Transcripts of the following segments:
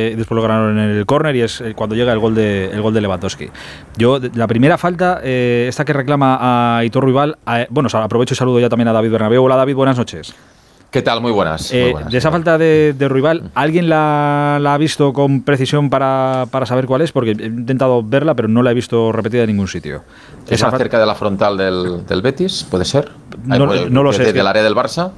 Eh, después lo ganaron en el córner y es eh, cuando llega el gol de, el gol de Lewandowski. Yo, la primera falta, eh, esta que reclama a Hitor Rival, bueno, aprovecho y saludo ya también a David Bernabéu. Hola David, buenas noches. ¿Qué tal? Muy buenas. de esa falta de, de Ruibal, ¿alguien la, ha visto con precisión para, saber cuál es? Porque he intentado verla, pero no la he visto repetida en ningún sitio. ¿Es más cerca de la frontal del, Betis? ¿Puede ser? No, lo sé. ¿Del área del Barça?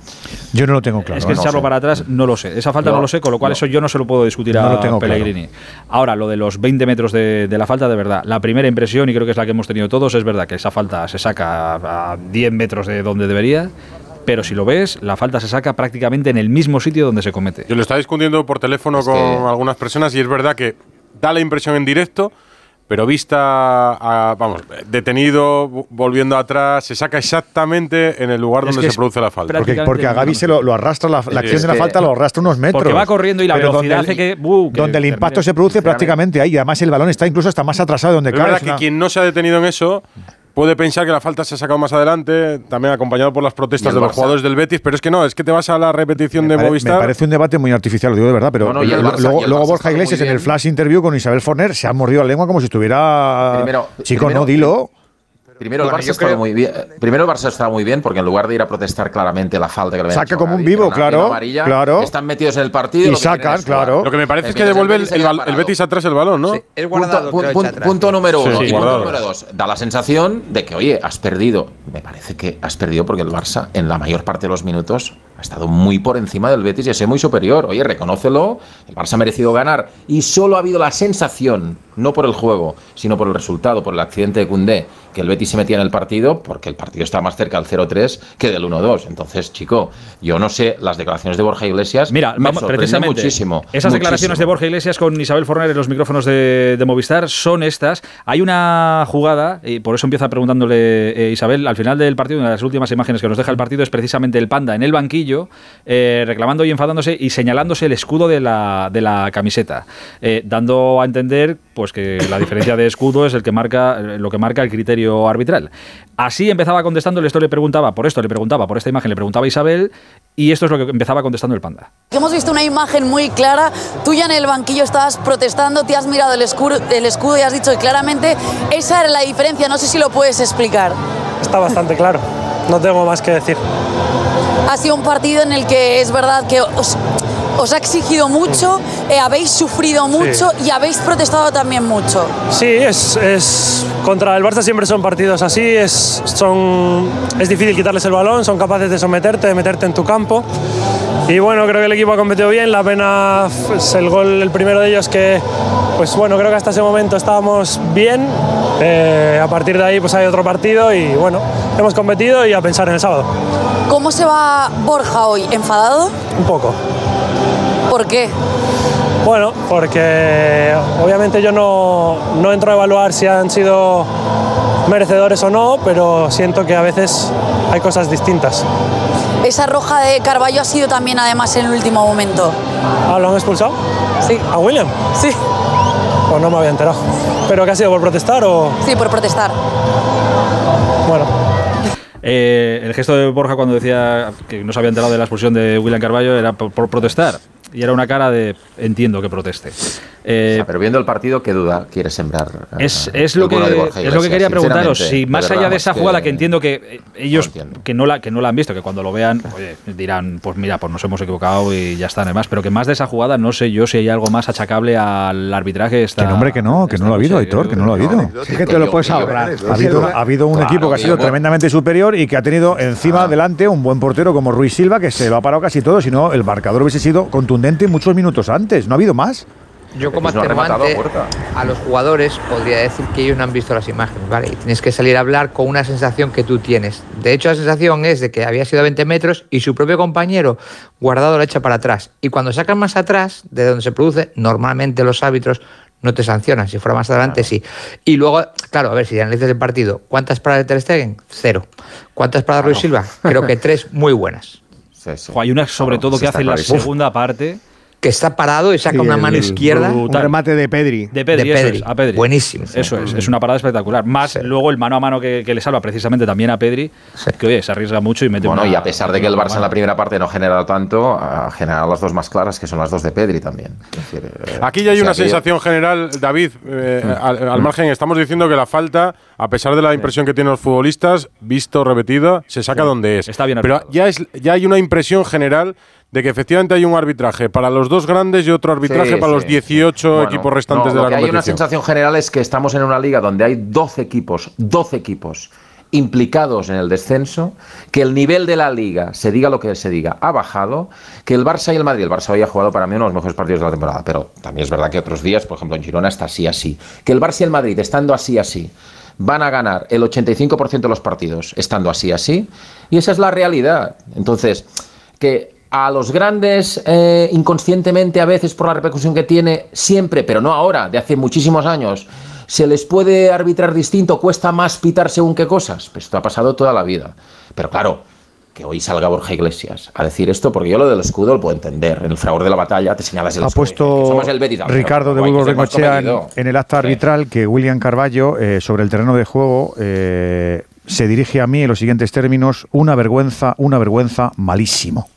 Yo no lo tengo claro. Es que echarlo para atrás no lo sé. Esa falta no, lo sé, con lo cual eso yo no se lo puedo discutir a Pellegrini. Ahora, lo de los 20 metros de, la falta, de verdad, la primera impresión, y creo que es la que hemos tenido todos, es verdad que esa falta se saca a 10 metros de donde debería pero si lo ves, la falta se saca prácticamente en el mismo sitio donde se comete. Yo lo estaba discutiendo por teléfono con algunas personas y es verdad que da la impresión en directo, pero vista, vamos, detenido, volviendo atrás, se saca exactamente en el lugar donde se produce la falta. Porque, a Gaby se lo, arrastra, la, acción de la falta lo arrastra unos metros. Porque va corriendo y la velocidad hace que, uh, Donde el impacto se produce prácticamente ahí, además el balón está incluso hasta más atrasado de donde cae. Es verdad que quien no se ha detenido en eso puede pensar que la falta se ha sacado más adelante, también acompañado por las protestas de los jugadores del Betis, pero es que no, es que te vas a la repetición de Movistar. Me parece un debate muy artificial, lo digo de verdad, pero luego, Borja Iglesias en el flash interview con Isabel Forner se ha mordido la lengua como si estuviera. Chico, no, dilo. Primero, el Barça estaba muy bien. Primero el Barça estaba muy bien porque en lugar de ir a protestar claramente la falta que le Saca como un vivo, claro, claro. Están metidos en el partido y sacan, claro. Lo que me parece es que devuelve el, Betis atrás el balón, ¿no? es guardado, punto, número uno. y punto número dos. Da la sensación de que, oye, has perdido. Me parece que has perdido porque el Barça, en la mayor parte de los minutos, ha estado muy por encima del Betis y es muy superior. Oye, reconócelo. El Barça ha merecido ganar y solo ha habido la sensación, no por el juego, sino por el resultado, por el accidente de Cundé que el Betis se metía en el partido porque el partido está más cerca del 0-3 que del 1-2. Entonces, chico, yo no sé, las declaraciones de Borja Iglesias Mira, me precisamente, muchísimo. Esas declaraciones de Borja Iglesias con Isabel Forner en los micrófonos de, Movistar son estas. Hay una jugada, y por eso empieza preguntándole eh, Isabel, al final del partido, una de las últimas imágenes que nos deja el partido es precisamente el panda en el banquillo, eh, reclamando y enfadándose y señalándose el escudo de la, de la camiseta, eh, dando a entender pues que la diferencia de escudo es el que marca, lo que marca el criterio arbitral. Así empezaba contestando, esto le preguntaba, por esto le preguntaba, por esta imagen le preguntaba a Isabel, y esto es lo que empezaba contestando el panda. Hemos visto una imagen muy clara, tú ya en el banquillo estabas protestando, te has mirado el escudo, el escudo y has dicho claramente, esa era la diferencia, no sé si lo puedes explicar. Está bastante claro, no tengo más que decir. Ha sido un partido en el que es verdad que os, os ha exigido mucho, eh, habéis sufrido mucho y habéis protestado también mucho. Sí, es, es, contra el Barça siempre son partidos así, es, son, es difícil quitarles el balón, son capaces de someterte, de meterte en tu campo. Y bueno, creo que el equipo ha competido bien, la pena es el gol, el primero de ellos que, pues bueno, creo que hasta ese momento estábamos bien, eh, a partir de ahí pues hay otro partido y bueno, hemos competido y a pensar en el sábado. ¿Cómo se va Borja hoy? ¿Enfadado? Un poco. ¿Por qué? Bueno, porque obviamente yo no, no entro a evaluar si han sido merecedores o no, pero siento que a veces hay cosas distintas. Esa roja de Carballo ha sido también además en el último momento. ¿Ah, lo han expulsado? Sí. ¿A William? Sí. Pues no me había enterado. ¿Pero qué ha sido por protestar o...? Sí, por protestar. Bueno, eh, el gesto de Borja cuando decía que no se había enterado de la expulsión de William Carballo era por protestar y era una cara de entiendo que proteste. Eh, pero viendo el partido, ¿qué duda quiere sembrar? Es, eh, es lo, que, es lo que quería preguntaros. Si más allá de esa jugada que, entiendo que eh, ellos que no, la, que no la han visto, que cuando lo vean dirán, pues mira, pues nos hemos equivocado y ya está, además. Pero que más de esa jugada no sé yo si hay algo más achacable al arbitraje. Esta, que nombre que no, que no lo ha habido, Aitor, que no lo ha habido. Es que te lo puedes ahorrar. Ha habido, un equipo que ha sido tremendamente superior y que ha tenido encima, adelante, un buen portero como Ruiz Silva, que se lo ha parado casi todo, si no, el marcador hubiese sido contundente muchos minutos antes. No ha habido más. Yo como atenuante a los jugadores podría decir que ellos no han visto las imágenes, ¿vale? Y tienes que salir a hablar con una sensación que tú tienes. De hecho, la sensación es de que había sido a 20 metros y su propio compañero guardado la echa para atrás. Y cuando sacan más atrás, de donde se produce, normalmente los árbitros no te sancionan. Si fuera más adelante, sí. Y luego, claro, a ver, si analizas el partido, ¿cuántas paradas de Ter Stegen? Cero. ¿Cuántas paradas de Ruiz Silva? Creo que tres muy buenas. hay una sobre todo que hace en la segunda parte que está parado y saca una mano izquierda. Un remate de Pedri. De Pedri, Eso es, a Pedri. Buenísimo. Eso es, es una parada espectacular. Más luego el mano a mano que, le salva precisamente también a Pedri, que oye, se arriesga mucho y mete Bueno, y a pesar de que el Barça en la primera parte no ha generado tanto, ha generado las dos más claras, que son las dos de Pedri también. Eh, Aquí ya hay una sensación general, David, eh, mm. al, mm. margen, estamos diciendo que la falta, a pesar de la impresión que tienen los futbolistas, visto, repetido, se saca donde es. Está bien Pero ya, es, ya hay una impresión general de que efectivamente hay un arbitraje para los dos grandes y otro arbitraje para los 18 equipos restantes de la competición. Hay una sensación general es que estamos en una liga donde hay 12 equipos, 12 equipos implicados en el descenso, que el nivel de la liga, se diga lo que se diga, ha bajado, que el Barça y el Madrid, el Barça hoy ha jugado para mí uno de los mejores partidos de la temporada, pero también es verdad que otros días, por ejemplo en Girona está así así, que el Barça y el Madrid estando así así, van a ganar el 85% de los partidos estando así así, y esa es la realidad. Entonces, que a los grandes eh, inconscientemente a veces por la repercusión que tiene siempre, pero no ahora, de hace muchísimos años, se les puede arbitrar distinto, cuesta más pitar según qué cosas. Pues esto ha pasado toda la vida. Pero claro, que hoy salga Borja Iglesias a decir esto, porque yo lo del escudo lo puedo entender. En el fragor de la batalla te señalas el Ha puesto Ricardo de Burgos Bengochea en, el acta arbitral que William Carballo, eh, sobre el terreno de juego, eh, se dirige a mí en los siguientes términos: una vergüenza, una vergüenza malísimo.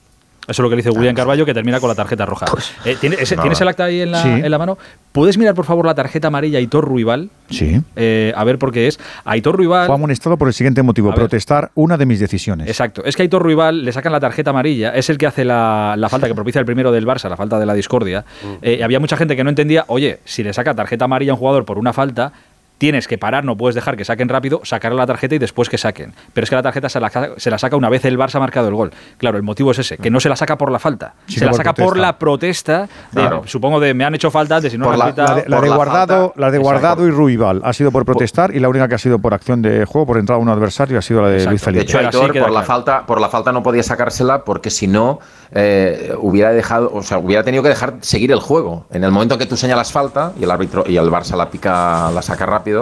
Eso es lo que dice William Carballo, que termina con la tarjeta roja. Pues, eh, ¿Tienes, el acta ahí en la, mano? ¿Puedes mirar, por favor, la tarjeta amarilla Aitor Ruibal? Sí. Eh, a ver por qué es. Aitor Ruibal... Fue amonestado por el siguiente motivo, protestar una de mis decisiones. Exacto. Es que a Aitor Ruibal le sacan la tarjeta amarilla, es el que hace la, falta que propicia el primero del Barça, la falta de la discordia. Mm. Eh, había mucha gente que no entendía, oye, si le saca tarjeta amarilla a un jugador por una falta, tienes que parar, no puedes dejar que saquen rápido, sacar la tarjeta y después que saquen. Pero es que la tarjeta se la, saca una vez el Barça ha marcado el gol. Claro, el motivo es ese, que no se la saca por la falta, se la saca por la protesta, supongo de me han hecho falta, de si no la, la, de, la de guardado, la de guardado y Ruibal ha sido por protestar y la única que ha sido por acción de juego, por entrar a un adversario, ha sido la de Luis Felipe. De hecho, por la falta, por la falta no podía sacársela porque si no eh, hubiera dejado, o sea, hubiera tenido que dejar seguir el juego. En el momento que tú señalas falta y el árbitro y el Barça la pica, la saca rápido,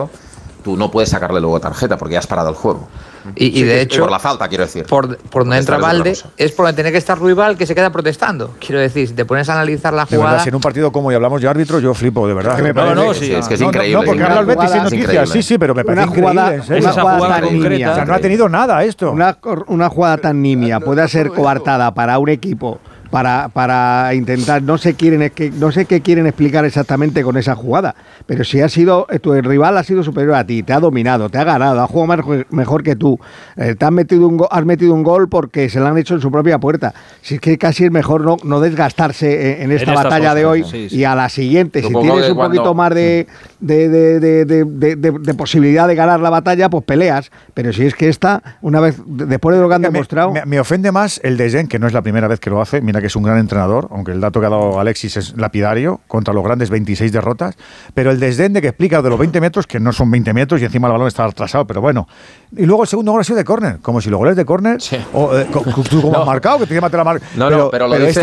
tú no puedes sacarle luego tarjeta porque ya has parado el juego. Y, de hecho, por la falta, quiero decir. Por, por donde entra Valde, es por donde tiene que estar Ruibal que se queda protestando. Quiero decir, si te pones a analizar la jugada. si en un partido como y hablamos de árbitro, yo flipo, de verdad. no, no, sí, es que es increíble. No, porque habla el Betis en noticias, sí, sí, pero me parece una jugada, Una jugada tan nimia. O sea, no ha tenido nada esto. Una, una jugada tan nimia puede ser coartada para un equipo para, para intentar, no sé, quieren, no sé qué quieren explicar exactamente con esa jugada, pero si ha sido, eh, tu rival ha sido superior a ti, te ha dominado, te ha ganado, ha jugado mejor que tú, eh, te has metido, un, has metido un gol porque se lo han hecho en su propia puerta. Si es que casi es mejor no, no desgastarse en, esta batalla de hoy y a la siguiente, si tienes un poquito más de, de, de, posibilidad de ganar la batalla, pues peleas, pero si es que esta, una vez, después de lo que han demostrado... Me, ofende más el de Jen, que no es la primera vez que lo hace, mira que es un gran entrenador, aunque el dato que ha dado Alexis es lapidario, contra los grandes 26 derrotas, pero el desdén de que explica de los 20 metros, que no son 20 metros y encima el balón está atrasado, pero bueno. Y luego el segundo gol ha sido de córner, como si los goles de córner, o, eh, tú como has marcado, que te llama la marca. No, no, pero, lo dice,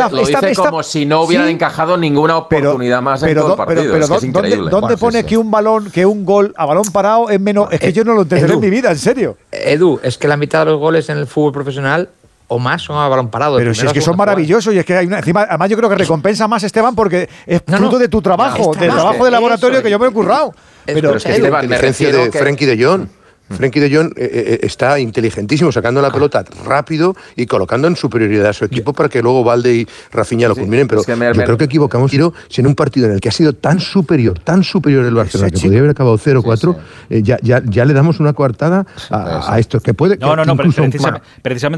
como si no hubieran encajado ninguna oportunidad más en todo el partido. Pero, es ¿dónde, ¿dónde pone que un balón, que un gol a balón parado es menos? Es que eh, yo no lo entenderé en mi vida, en serio. Edu, es que la mitad de los goles en el fútbol profesional o más son a balón parado. Pero si es que son maravillosos y es que hay una, encima, además yo creo que recompensa más Esteban porque es fruto de tu trabajo, del trabajo de laboratorio que yo me he currado. Pero, es que Esteban, la de Frenkie de Jong. Frenkie de Jong eh, eh, está inteligentísimo, sacando la pelota rápido y colocando en superioridad a su equipo para que luego Valde y Rafinha lo culminen. Pero yo creo que equivocamos tiro si en un partido en el que ha sido tan superior, tan superior el Barcelona, que podría haber acabado 0-4, eh, ya, ya, ya, le damos una coartada a, esto que puede. No, no, no, precisamente,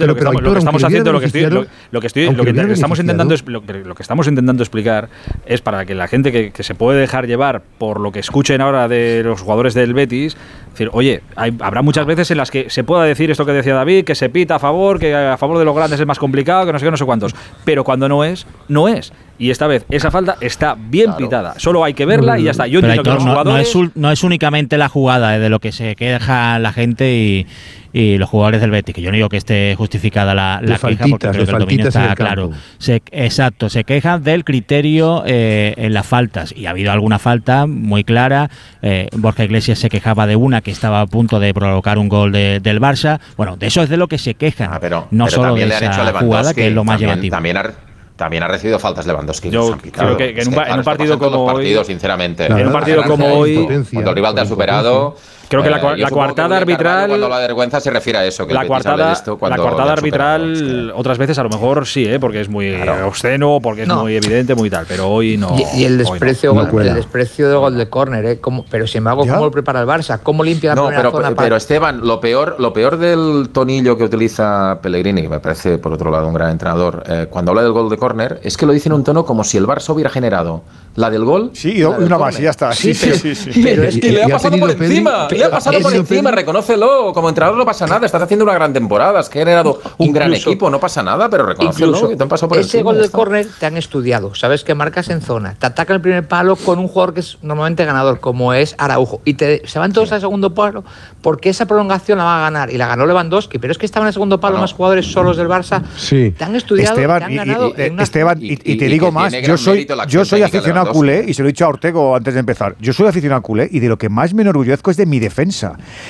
lo, que estamos, haciendo, lo que, estoy, lo, que, estoy, lo que estamos intentando, lo, que estamos intentando explicar es para que la gente que, que se puede dejar llevar por lo que escuchen ahora de los jugadores del Betis, decir, oye, hay habrá muchas veces en las que se pueda decir esto que decía David, que se pita a favor, que a favor de los grandes es más complicado, que no sé qué, no sé cuántos. Pero cuando no es, no es. Y esta vez esa falta está bien pitada. Solo hay que verla y ya está. Yo entiendo que los jugadores... no, es, únicamente la jugada de lo que se queja la gente y, los jugadores del Betis, que yo no digo que esté justificada la, queja porque creo que el dominio está claro. exacto, se quejan del criterio eh, en las faltas y ha habido alguna falta muy clara. Eh, Borja Iglesias se quejaba de una que estaba a punto de provocar un gol del Barça. Bueno, de eso es de lo que se quejan, ah, pero, no solo de esa jugada que es lo más llamativo. También también ha recibido faltas Lewandowski. Yo creo que, en, un, partido como hoy, sinceramente. En un partido como hoy, cuando el rival te ha superado, Creo que la, eh, la coartada arbitral. Cuando la vergüenza se refiere a eso. Que la coartada, la coartada arbitral, otras veces a lo mejor sí, ¿eh? porque es muy obsceno, porque es muy evidente, muy tal. Pero hoy no. Y, el desprecio, el desprecio del gol de córner, ¿eh? pero sin embargo, ¿cómo lo prepara el Barça? ¿Cómo limpia la no, pero, zona pero Esteban, lo peor, lo peor del tonillo que utiliza Pellegrini, que me parece por otro lado un gran entrenador, eh, cuando habla del gol de córner, es que lo dice en un tono como si el Barça hubiera generado la del gol. Sí, y una más y ya está. Sí, sí, sí. Pero es que le ha pasado por encima le ha pasado por encima, reconócelo. Como entrenador no pasa nada, estás haciendo una gran temporada, has generado un gran equipo, no pasa nada, pero reconócelo. te han pasado por ese gol de córner te han estudiado, sabes que marcas en zona, te ataca el primer palo con un jugador que es normalmente ganador, como es Araujo, y te, se van todos al segundo palo porque esa prolongación la va a ganar, y la ganó Lewandowski, pero es que estaban en el segundo palo más jugadores solos del Barça, sí. te han estudiado, Esteban, te han ganado y, Esteban, y, te digo más, yo soy, yo soy aficionado culé, y se lo he dicho a Ortego antes de empezar, yo soy aficionado culé, y de lo que más me enorgullezco es de mi defensa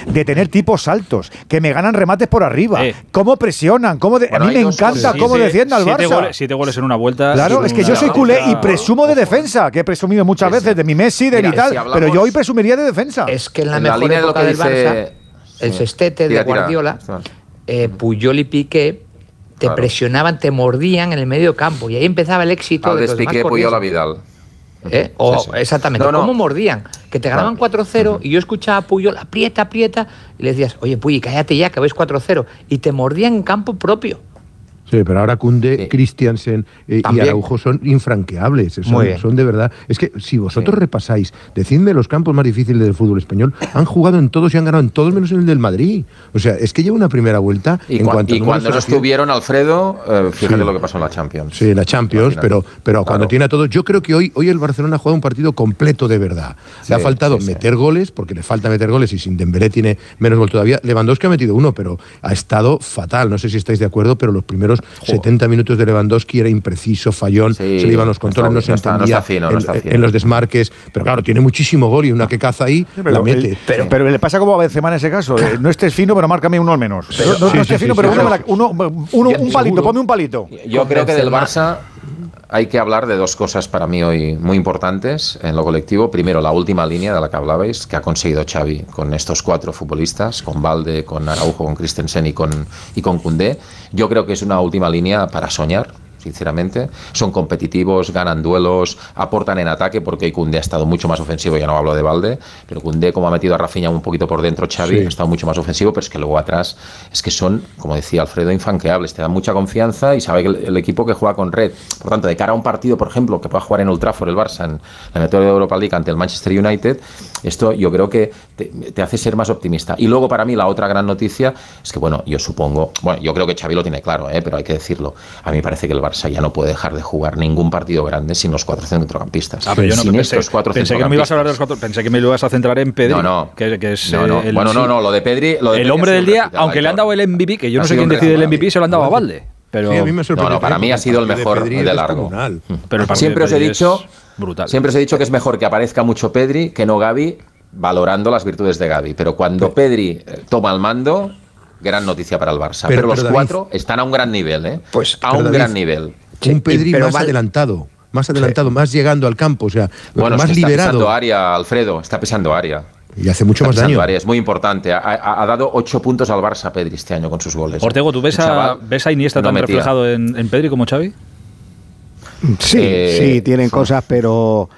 de tener tipos altos, que me ganan remates por arriba, cómo presionan, cómo a mí me encanta cómo defiende al Barça. siete goles en una vuelta. Claro, es que yo soy culé y presumo de defensa, que he presumido muchas veces de mi Messi, de mi tal, pero yo hoy presumiría de defensa. Es que en la mejor época del Barça, el sextete de Guardiola, eh, Puyol y Piqué te presionaban, te mordían en el medio campo y ahí empezaba el éxito de los Piqué, Puyol a Vidal. ¿Eh? O, Exactamente, ¿cómo mordían? Que te ganaban 4-0 y yo escuchaba a Puyol, aprieta, aprieta, y le decías, oye Puy, cállate ya, que vais 4-0. Y te mordían en campo propio. Sí, pero ahora Kunde, Christiansen eh, y Araujo son infranqueables, son, son, de verdad. Es que si vosotros repasáis, decidme los campos más difíciles del fútbol español, han jugado en todos y han ganado en todos menos en el del Madrid. O sea, es que lleva una primera vuelta. Y, cuando no estuvieron, Alfredo, eh, fíjate lo que pasó en la Champions. Sí, en la Champions, pero, pero cuando tiene a todos, yo creo que hoy, hoy el Barcelona ha jugado un partido completo de verdad. le ha faltado meter goles, porque le falta meter goles y sin Dembélé tiene menos gol todavía. Lewandowski ha metido uno, pero ha estado fatal. No sé si estáis de acuerdo, pero los primeros 70 minutos de Lewandowski era impreciso, fallón, se le iban los controles, no, se entendía en, los desmarques. Pero claro, tiene muchísimo gol y una que caza ahí la mete. pero, le pasa como a Benzema en ese caso. Eh, no estés fino, pero márcame uno al menos. no, estés fino, pero uno, un palito, ponme un palito. Yo creo que del Barça hay que hablar de dos cosas para mí hoy muy importantes en lo colectivo. Primero, la última línea de la que hablabais, que ha conseguido Xavi con estos cuatro futbolistas, con Valde, con Araujo, con Christensen y con, y con Koundé. Yo creo que es una última línea para soñar sinceramente. Son competitivos, ganan duelos, aportan en ataque, porque hoy Cundé ha estado mucho más ofensivo, ya no hablo de Valde, pero Cundé, como ha metido a Rafinha un poquito por dentro, Xavi, ha estado mucho más ofensivo, pero es que luego atrás es que son, como decía Alfredo, infanqueables, te dan mucha confianza y sabe que el, equipo que juega con red, por tanto, de cara a un partido, por ejemplo, que pueda jugar en Ultra Trafford el Barça en la metodología de Europa League ante el Manchester United, esto yo creo que te, hace ser más optimista. Y luego para mí la otra gran noticia es que, bueno, yo supongo, bueno, yo creo que Xavi lo tiene claro, ¿eh? pero hay que decirlo, a mí me parece que el Barça ya no puede dejar de jugar ningún partido grande sin los cuatro centrocampistas. Ah, pero yo no pensé, pensé que no me ibas a hablar de los cuatro, pensé que me ibas a centrar en Pedri. No, no. Que, es El, bueno, no, no, lo de Pedri. el hombre del día, aunque le han dado el MVP, que yo no sé quién decide el MVP, se lo han dado a Valde. Pero a mí me no, no, para mí ha sido el mejor de, largo. Pero siempre os he dicho, brutal. siempre os he dicho que es mejor que aparezca mucho Pedri que no Gaby, valorando las virtudes de Gaby. Pero cuando Pedri eh, toma el mando, gran noticia para el Barça. Pero, los cuatro están a un gran nivel, ¿eh? Pues a un gran nivel un Pedri más adelantado, más adelantado, más llegando al campo, o sea, bueno, más está liberado. Está área, Alfredo, está pesando área. Y hace mucho más daño. Área, es muy importante. Ha, dado ocho puntos al Barça Pedri este año con sus goles. Ortego, ¿tú ves, a, ves a Iniesta tan reflejado en, Pedri como Xavi? Sí, eh, sí, tienen cosas, pero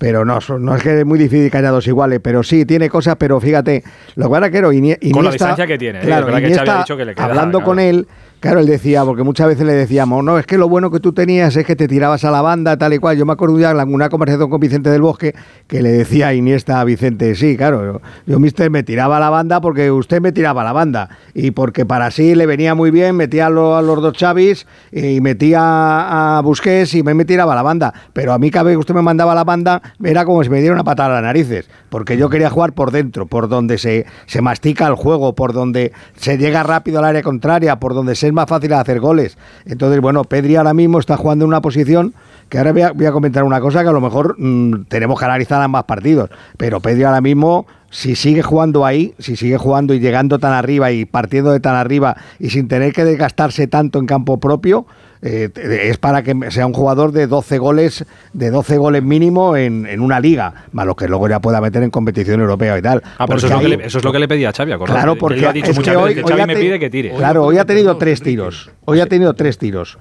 pero no, no es que es muy difícil que haya dos iguales, pero sí, tiene cosas, pero fíjate, lo que era que Iniesta, Con la distancia que tiene, ¿eh? claro, que Iniesta, ha dicho que le queda, hablando con él, Claro, él decía, porque muchas veces le decíamos, no, es que lo bueno que tú tenías es que te tirabas a la banda, tal y cual. Yo me acuerdo de una conversación con Vicente del Bosque que le decía Iniesta a Vicente, sí, claro, yo, mister, me tiraba a la banda porque usted me tiraba a la banda. Y porque para sí le venía muy bien, metía a, los, dos Chavis y metía a Busquets y me, me tiraba a la banda. Pero a mí cada vez que usted me mandaba a la banda era como si me diera una patada a las narices. Porque yo quería jugar por dentro, por donde se, se mastica el juego, por donde se llega rápido al área contraria, por donde se más fácil hacer goles. Entonces, bueno, Pedri ahora mismo está jugando en una posición que ahora voy a, comentar una cosa que a lo mejor mm, tenemos que analizar ambas partidos, pero Pedri ahora mismo si sigue jugando ahí, si sigue jugando y llegando tan arriba y partiendo de tan arriba y sin tener que desgastarse tanto en campo propio, eh, es para que sea un jugador de 12 goles, de 12 goles mínimo en, en una liga, más lo que luego ya pueda meter en competición europea y tal. Ah, pero eso es, lo que le, eso es, lo que le, pedía a Xavi, Claro, porque ha dicho veces que Xavi me pide que tire. Claro, hoy ha tenido tres tiros. Hoy ha tenido tres tiros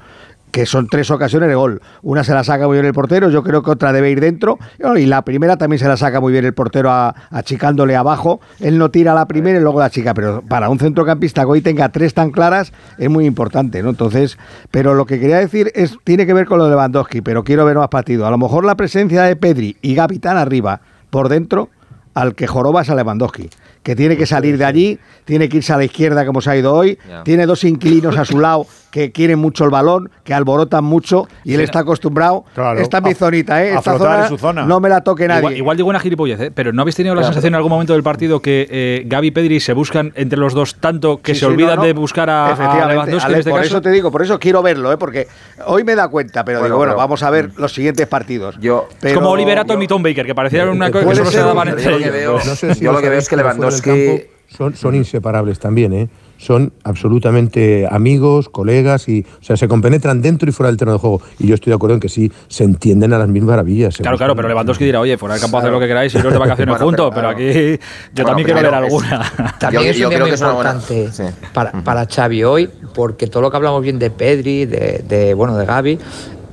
que son tres ocasiones de gol. Una se la saca muy bien el portero, yo creo que otra debe ir dentro. Y la primera también se la saca muy bien el portero achicándole abajo. Él no tira la primera y luego la chica, pero para un centrocampista que hoy tenga tres tan claras es muy importante, ¿no? Entonces, pero lo que quería decir es, tiene que ver con lo de Lewandowski, pero quiero ver más partido. A lo mejor la presencia de Pedri y Gavitán arriba, por dentro, al que joroba es a Lewandowski que tiene que salir de allí, tiene que irse a la izquierda como se ha ido hoy, tiene dos inquilinos a su lado que quieren mucho el balón, que alborotan mucho y él está acostumbrado. Esta es mi zonita, ¿eh? Esta zona, su zona, no me la toque nadie. Igual, digo una gilipollez, ¿eh? pero ¿no habéis tenido la sensación en algún momento del partido que eh, Gaby y Pedri se buscan entre los dos tanto que se olvidan de buscar a, Lewandowski este Por eso te digo, por eso quiero verlo, ¿eh? porque hoy me da cuenta, pero digo, bueno, vamos a ver mm. los siguientes partidos. Yo, es como Oliver Atom y Tom Baker, que parecían una cosa que solo se daban entre ellos. Yo lo que veo es que Lewandowski son, son inseparables también, ¿eh? Son absolutamente amigos, colegas y, o sea, se compenetran dentro y fuera del terreno de juego. Y yo estoy de acuerdo en que sí, se entienden a las mismas maravillas. Claro, claro, pero Lewandowski dirá, oye, fuera del campo hacer lo que queráis y iros de vacaciones juntos, pero, aquí yo también quiero ver alguna. También es un muy importante para, para Xavi hoy, porque todo lo que hablamos bien de Pedri, de, de bueno, de Gaby,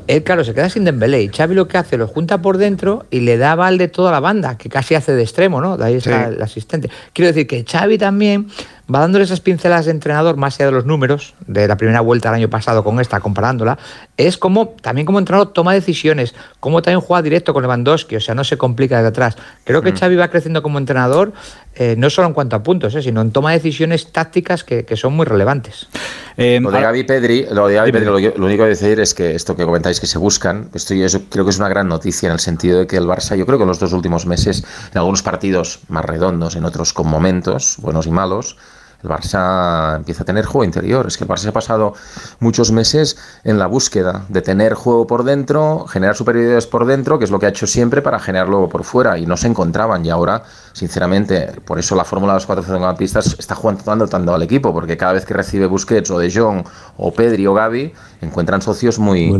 él, claro, se queda sin Dembélé y Xavi lo que hace, lo junta por dentro y le da balde toda la banda, que casi hace de extremo, ¿no? De ahí está el asistente. Quiero decir que Xavi también va dándole esas pinceladas de entrenador, más allá de los números, de la primera vuelta del año pasado con esta, comparándola, es como, también como entrenador toma decisiones, como también juega directo con Lewandowski, o sea, no se complica de atrás. Creo que mm. Xavi va creciendo como entrenador, eh, no solo en cuanto a puntos, eh, sino en toma de decisiones tácticas que, son muy relevantes. Eh, lo de Gaby Pedri, lo, de Pedri lo, único que voy a decir es que esto que comentáis que se buscan, esto yo creo que es una gran noticia en el sentido de que el Barça, yo creo que en los dos últimos meses, en algunos partidos más redondos, en otros con momentos buenos y malos, el Barça empieza a tener juego interior. Es que el Barça se ha pasado muchos meses en la búsqueda de tener juego por dentro, generar superioridades por dentro, que es lo que ha hecho siempre para generar luego por fuera. Y no se encontraban. Y ahora, sinceramente, por eso la fórmula de los cuatro centrocampistas está jugando tanto al equipo, porque cada vez que recibe Busquets o De Jong o Pedri o Gaby, encuentran socios muy.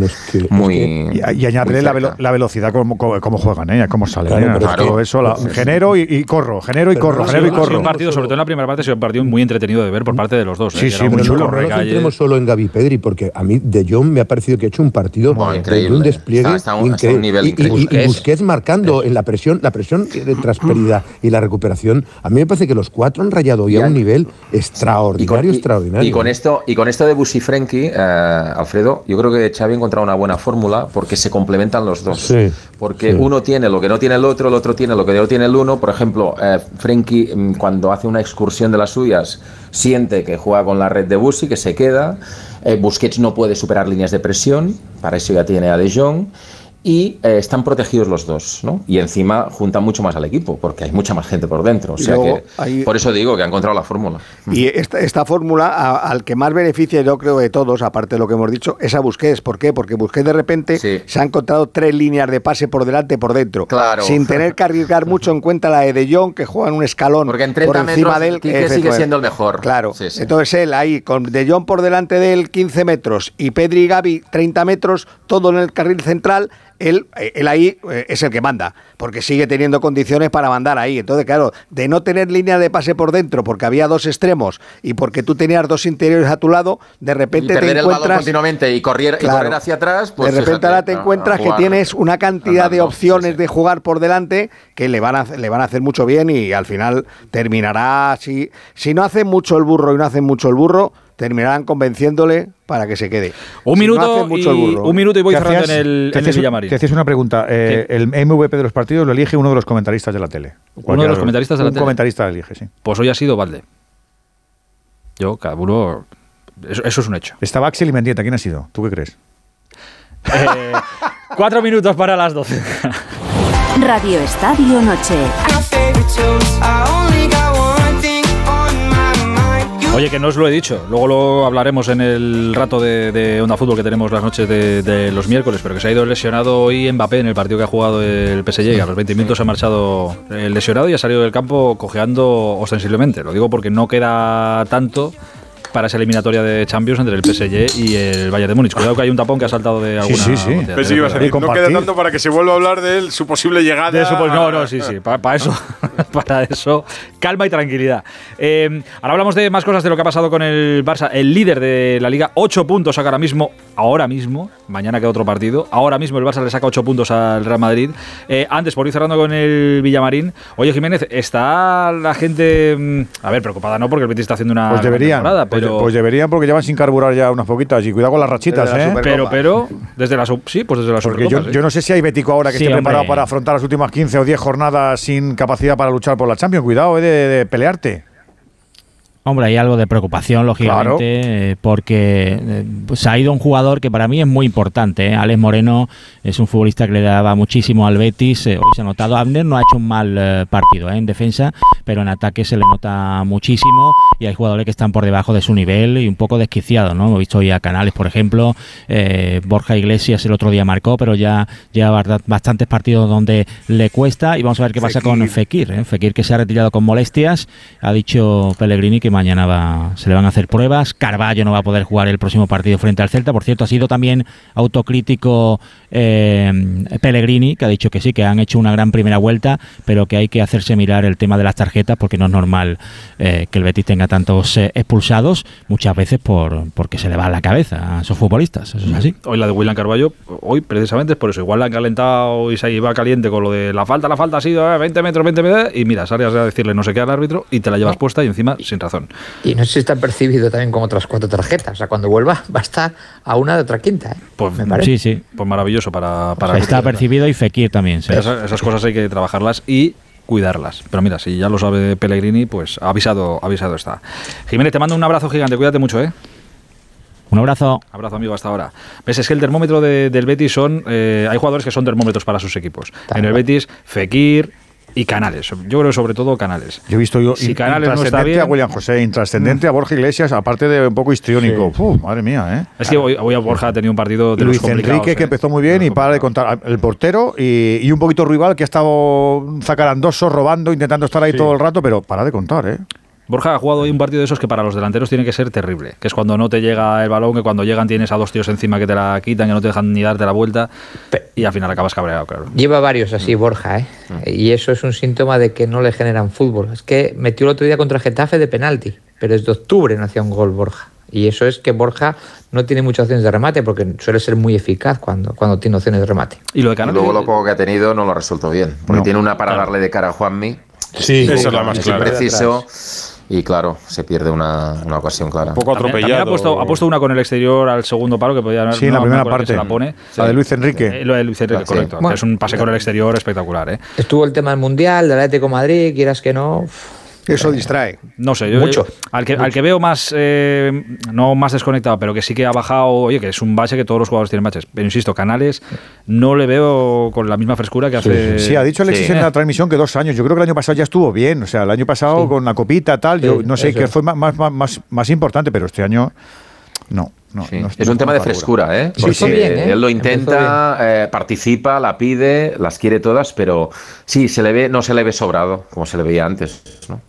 muy y, añadirle la, velocidad como, como, juegan, ¿eh? cómo salen. ¿eh? Todo eso, genero y, corro, genero y corro, genero y corro. un partido, sobre todo en la primera parte, ha sido un partido muy entretenido de ver por parte de los dos. Sí, ¿eh? sí, muy chulo. No nos centremos solo en Gaby Pedri, porque a mí De Jong me ha parecido que ha hecho un partido de un despliegue increíble. y, Busquets marcando en la presión, la presión tras pérdida y la recuperación. A mí me parece que los cuatro han rayado ya un nivel extraordinario, extraordinario. Y con esto, y con esto de Busi Frenkie, eh, Alfredo, yo creo que Xavi ha encontrado una buena fórmula porque se complementan los dos. porque uno tiene lo que no tiene el otro, el otro tiene lo que no tiene el uno. Por ejemplo, eh, Frenkie, mm, cuando hace una excursión de las suyas, siente que juega con la red de Busi, que se queda. Eh, Busquets no puede superar líneas de presión, para eso ya tiene a De Jong y eh, están protegidos los dos, ¿no? Y encima juntan mucho más al equipo, porque hay mucha más gente por dentro. O sea que, por eso digo que ha encontrado la fórmula. Y esta, esta fórmula, al que más beneficia, yo creo, de todos, aparte de lo que hemos dicho, es a Busquets. ¿Por qué? Porque Busquets de repente se ha encontrado tres líneas de pase por delante por dentro. Claro. Sin tener que arriesgar mucho en cuenta la de De Jong, que juega en un escalón porque en 30 por encima de él. Que sigue siendo el mejor. Claro. Entonces él ahí, con De Jong por delante de él 15 metros y Pedri y Gaby 30 metros, todo en el carril central él, eh, él ahí eh, es el que manda, porque sigue teniendo condiciones para mandar ahí. Entonces, claro, de no tener línea de pase por dentro, porque había dos extremos y porque tú tenías dos interiores a tu lado, de repente te encuentras. continuamente y correr, hacia atrás, pues De repente ahora te encuentras que tienes una cantidad de opciones de jugar por delante que le van, a, le van a hacer mucho bien y al final terminará. Si, si no hacen mucho el burro y no hacen mucho el burro terminarán convenciéndole para que se quede. Un minuto, y, un minuto y voy cerrando en el, te Villamarín. Te hacías una pregunta. Eh, el MVP de los partidos lo elige uno de los comentaristas de la tele. ¿Uno de los comentaristas de la tele? Un comentarista lo elige, sí. Pues hoy ha sido Valde. Yo, cada uno... Eso, es un hecho. Estaba Axel y Mendieta. ¿Quién ha sido? ¿Tú qué crees? Eh, cuatro minutos para las doce. Radio Estadio Noche. Oye, que no os lo he dicho, luego lo hablaremos en el rato de, Onda Fútbol que tenemos las noches de, los miércoles, pero que se ha ido lesionado hoy Mbappé en el partido que ha jugado el PSG. A los 20 minutos ha marchado lesionado y ha salido del campo cojeando ostensiblemente. Lo digo porque no queda tanto para esa eliminatoria de Champions entre el PSG y el Bayern de Múnich. Cuidado que hay un tapón que ha saltado de alguna Sí, sí, sí. no queda tanto para que se vuelva a hablar de él, su posible llegada. De no, no, sí, sí. Para eso, para eso, calma y tranquilidad. Eh, ahora hablamos de más cosas de lo que ha pasado con el Barça. El líder de la Liga, 8 puntos saca ahora mismo, ahora mismo, mañana queda otro partido, ahora mismo el Barça le saca 8 puntos al Real Madrid. Eh, antes, por ir cerrando con el Villamarín, oye Jiménez, está la gente, mm, a ver, preocupada no, porque el Betis está haciendo una pues deberían, temporada, pues pero... Pues, deberían porque llevan sin carburar ya unas poquitas y cuidado con las rachitas, ¿eh? Pero, pero, desde la, sí, pues desde la Porque yo, yo, no sé si hay Bético ahora que esté preparado para afrontar las últimas 15 o 10 jornadas sin capacidad para luchar por la Champions. Cuidado, eh, de pelearte. Hombre, hay algo de preocupación, lógicamente, eh, porque eh, se ha ido un jugador que para mí es muy importante. ¿eh? Alex Moreno es un futbolista que le daba muchísimo al Betis. hoy se ha notado. Abner no ha hecho un mal partido en defensa, pero en ataque se le nota muchísimo. Y hay jugadores que están por debajo de su nivel y un poco desquiciados. ¿no? Hemos visto hoy a Canales, por ejemplo. Borja Iglesias el otro día marcó, pero ya lleva bastantes partidos donde le cuesta. Y vamos a ver qué pasa con Fekir. Fekir que se ha retirado con molestias. Ha dicho Pellegrini que mañana va, se le van a hacer pruebas. Carballo no va a poder jugar el próximo partido frente al Celta. Por cierto, ha sido también autocrítico eh, Pellegrini, que ha dicho que sí, que han hecho una gran primera vuelta, pero que hay que hacerse mirar el tema de las tarjetas porque no es normal eh, que el Betis tenga tantos eh, expulsados, muchas veces por porque se le va a la cabeza a esos futbolistas. Eso es así. Hoy la de William Carballo, hoy precisamente es por eso. Igual la han calentado y se iba caliente con lo de la falta, la falta ha sido 20 metros, 20 metros, y mira, sales a decirle no sé qué al árbitro y te la llevas puesta y encima sin razón. Y no sé si está percibido también con otras cuatro tarjetas. O sea, cuando vuelva va a estar a una de otra quinta. ¿eh? Pues, Sí, sí. Pues maravilloso para... para está percibido y Fekir también. Esas, cosas hay que trabajarlas y cuidarlas. Pero mira, si ya lo sabe Pellegrini, pues avisado, avisado está. Jiménez, te mando un abrazo gigante. Cuídate mucho, ¿eh? Un abrazo. Abrazo, amigo, hasta ahora. Ves, es que el termómetro del Betis son. Eh, hay jugadores que son termómetros para sus equipos. En el Betis, Fekir, y Canales. Yo creo sobre todo Canales. Yo he visto yo si Canales no está bien, a William José, intrascendente a Borja Iglesias, aparte de un poco histriónico. madre mía, ¿eh? Es que hoy, a Borja ha tenido un partido de Luis Enrique que ¿eh? empezó muy bien y para de contar el portero y, un poquito rival que ha estado zacarandoso, robando, intentando estar ahí todo el rato, pero para de contar, ¿eh? Borja ha jugado hoy un partido de esos que para los delanteros tiene que ser terrible, que es cuando no te llega el balón, que cuando llegan tienes a dos tíos encima que te la quitan, que no te dejan ni darte la vuelta y al final acabas cabreado, claro. Lleva varios así, Borja, ¿eh? Mm. y eso es un síntoma de que no le generan fútbol. Es que metió el otro día contra Getafe de penalti, pero es de octubre no hacía un gol Borja. Y eso es que Borja no tiene muchas opciones de remate porque suele ser muy eficaz cuando, cuando tiene opciones de remate. Y lo de Canales, luego lo poco que ha tenido no lo ha resuelto bien, porque tiene una para darle de cara a Juanmi. Sí, eso es la más clara. preciso y claro, se pierde una, una ocasión clara. Un poco atropellado. ha, puesto, ha puesto una con el exterior al segundo paro que podía Sí, en la primera parte. La, pone. la de Luis Enrique. Eh, lo de Luis Enrique, correcto. es un pase con el exterior espectacular. ¿eh? Estuvo el tema del Mundial, del Atlético Madrid, quieras que no. Eso distrae. No sé, yo, Mucho. al, que, al que veo más, eh, no más desconectado, pero que sí que ha bajado, oye, que es un base que todos los jugadores tienen baches. Pero insisto, Canales no le veo con la misma frescura que hace. Sí, ha dicho Alexis en la transmisión que dos años. Yo creo que el año pasado ya estuvo bien. O sea, el año pasado con la copita, tal, yo no sé qué fue más, más, más, más importante, pero este año no es un tema de frescura, ¿eh? Porque ¿eh? él lo intenta, eh, participa, la pide, las quiere todas, pero sí, se le ve, no se le ve sobrado, como se le veía antes.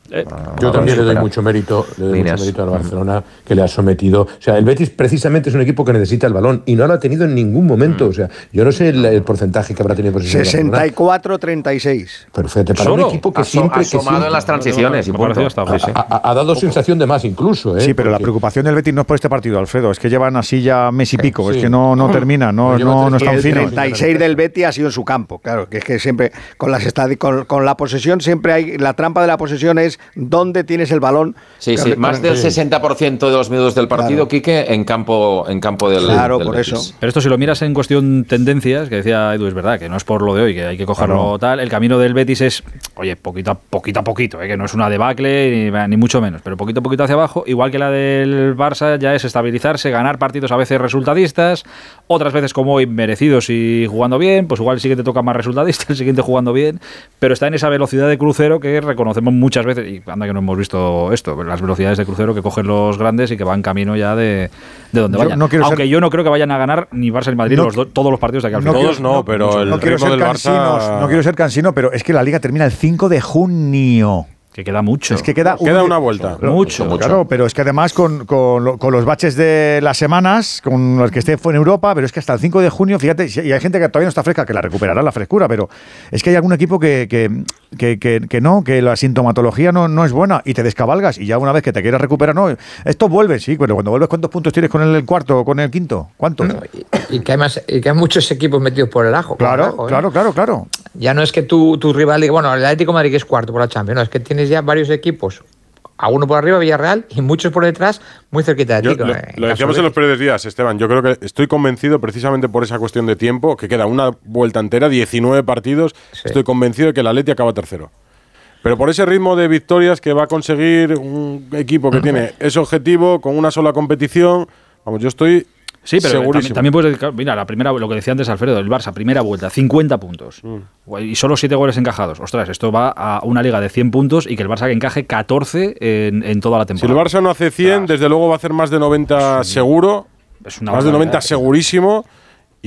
Eh, yo también le doy mucho mérito, le doy mucho mérito al Barcelona que le ha sometido. O sea, el Betis precisamente es un equipo que necesita el balón y no lo ha tenido en ningún momento. Mm. O sea, yo no sé el, porcentaje que habrá tenido 64-36. Perfecto. Para un equipo que siempre. Ha en las transiciones y ha, dado sensación de más incluso. Sí, pero la preocupación del Betis no es por este partido, Alfredo. Es que llevan así ya mes y pico. Es que no, no termina, no, no, no, tan fino. El 36 del Betis ha sido en su campo. Claro, que es que siempre con, las con, con la posesión siempre hay. La trampa de la posesión es dónde tienes el balón. Sí, sí, más del 60% de los minutos del partido, Quique, en campo, en campo del Claro, por eso. Pero esto si lo miras en cuestión tendencias, que decía Edu, es verdad, que no es por lo de hoy, que hay que cogerlo tal, el camino del Betis es, oye, poquito a poquito, a poquito eh, que no es una debacle ni, ni mucho menos, pero poquito a poquito hacia abajo, igual que la del Barça ya es estabilizarse, ganar partidos a veces resultadistas, otras veces como hoy merecidos y jugando bien, pues igual el siguiente toca más resultadista, el siguiente jugando bien, pero está en esa velocidad de crucero que reconocemos muchas veces, y anda que no hemos visto esto, las velocidades de crucero que cogen los grandes y que van camino ya de, de donde vayan. Aunque yo no creo que vayan a ganar ni Barça ni Madrid todos los partidos de aquí al final. Todos no, pero el no quiero ser del Barça... No quiero ser cansino, pero es que la Liga termina el 5 de junio. Que queda mucho. Es que queda, queda una vuelta. mucho, mucho. Claro, pero es que además con, con, con, los baches de las semanas, con los que esté fue en Europa, pero es que hasta el 5 de junio, fíjate, y hay gente que todavía no está fresca, que la recuperará la frescura, pero es que hay algún equipo que, que, que, que no, que la sintomatología no, no es buena y te descabalgas y ya una vez que te quieras recuperar, no, esto vuelve, sí, pero cuando vuelves, ¿cuántos puntos tienes con el cuarto o con el quinto? ¿Cuántos? y, que hay más, y que hay muchos equipos metidos por el ajo. Claro, ¿eh? claro, claro, claro. Ya no es que tu, tu rival, bueno, el Atlético Madrid es cuarto por la Champions, no, es que tienes ya varios equipos a uno por arriba, Villarreal, y muchos por detrás, muy cerquita de ti. Lo, eh, lo decíamos en los previos días, Esteban. Yo creo que estoy convencido, precisamente por esa cuestión de tiempo, que queda una vuelta entera, 19 partidos. Estoy convencido de que el Atleti acaba tercero. Pero por ese ritmo de victorias que va a conseguir un equipo que tiene ese objetivo, con una sola competición, vamos, yo estoy Sí, pero también, también, puedes dedicar, mira, la primera, lo que decía antes Alfredo, el Barça, primera vuelta, 50 puntos. Mm. Y solo 7 goles encajados. Ostras, esto va a una liga de 100 puntos y que el Barça encaje 14 en, en toda la temporada. Si el Barça no hace 100, desde luego va a hacer más de 90 seguro. Es una más de 90 segurísimo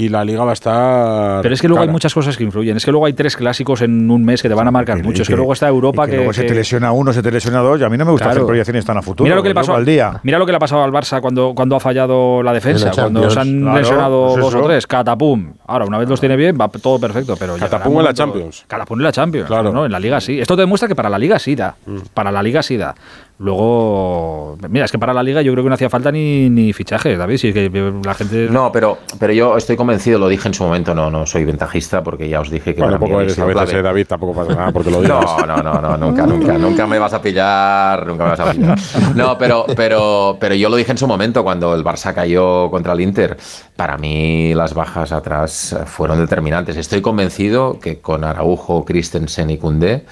y la liga va a estar. Pero es que luego hay muchas cosas que influyen. Es que luego hay tres clásicos en un mes que te van a marcar mucho. es que, luego está Europa que, Luego se te lesiona uno, se te lesiona dos. Y a mí no me gusta hacer proyecciones tan a futuro. Mira lo que le pasó al día. Mira lo que le ha pasado al Barça cuando, cuando ha fallado la defensa. cuando se han lesionado pues dos o tres. Catapum. Ahora, una vez los tiene bien, va todo perfecto. Pero Catapum en la Champions. Catapum en la Champions. Claro. ¿no? En la Liga sí. Esto te demuestra que para la Liga sí da. Mm. Para la Liga sí da. Luego, mira, es que para la liga yo creo que no hacía falta ni, ni fichajes, David. Si es que la gente. No, pero, pero yo estoy convencido, lo dije en su momento, no, no soy ventajista porque ya os dije que. Bueno, tampoco eres a veces, eh, David, tampoco pasa nada porque lo digas. No, no, no, no, nunca, nunca, nunca me vas a pillar, nunca me vas a pillar. No, pero, pero, pero yo lo dije en su momento cuando el Barça cayó contra el Inter. Para mí las bajas atrás fueron determinantes. Estoy convencido que con Araujo, Christensen y Koundé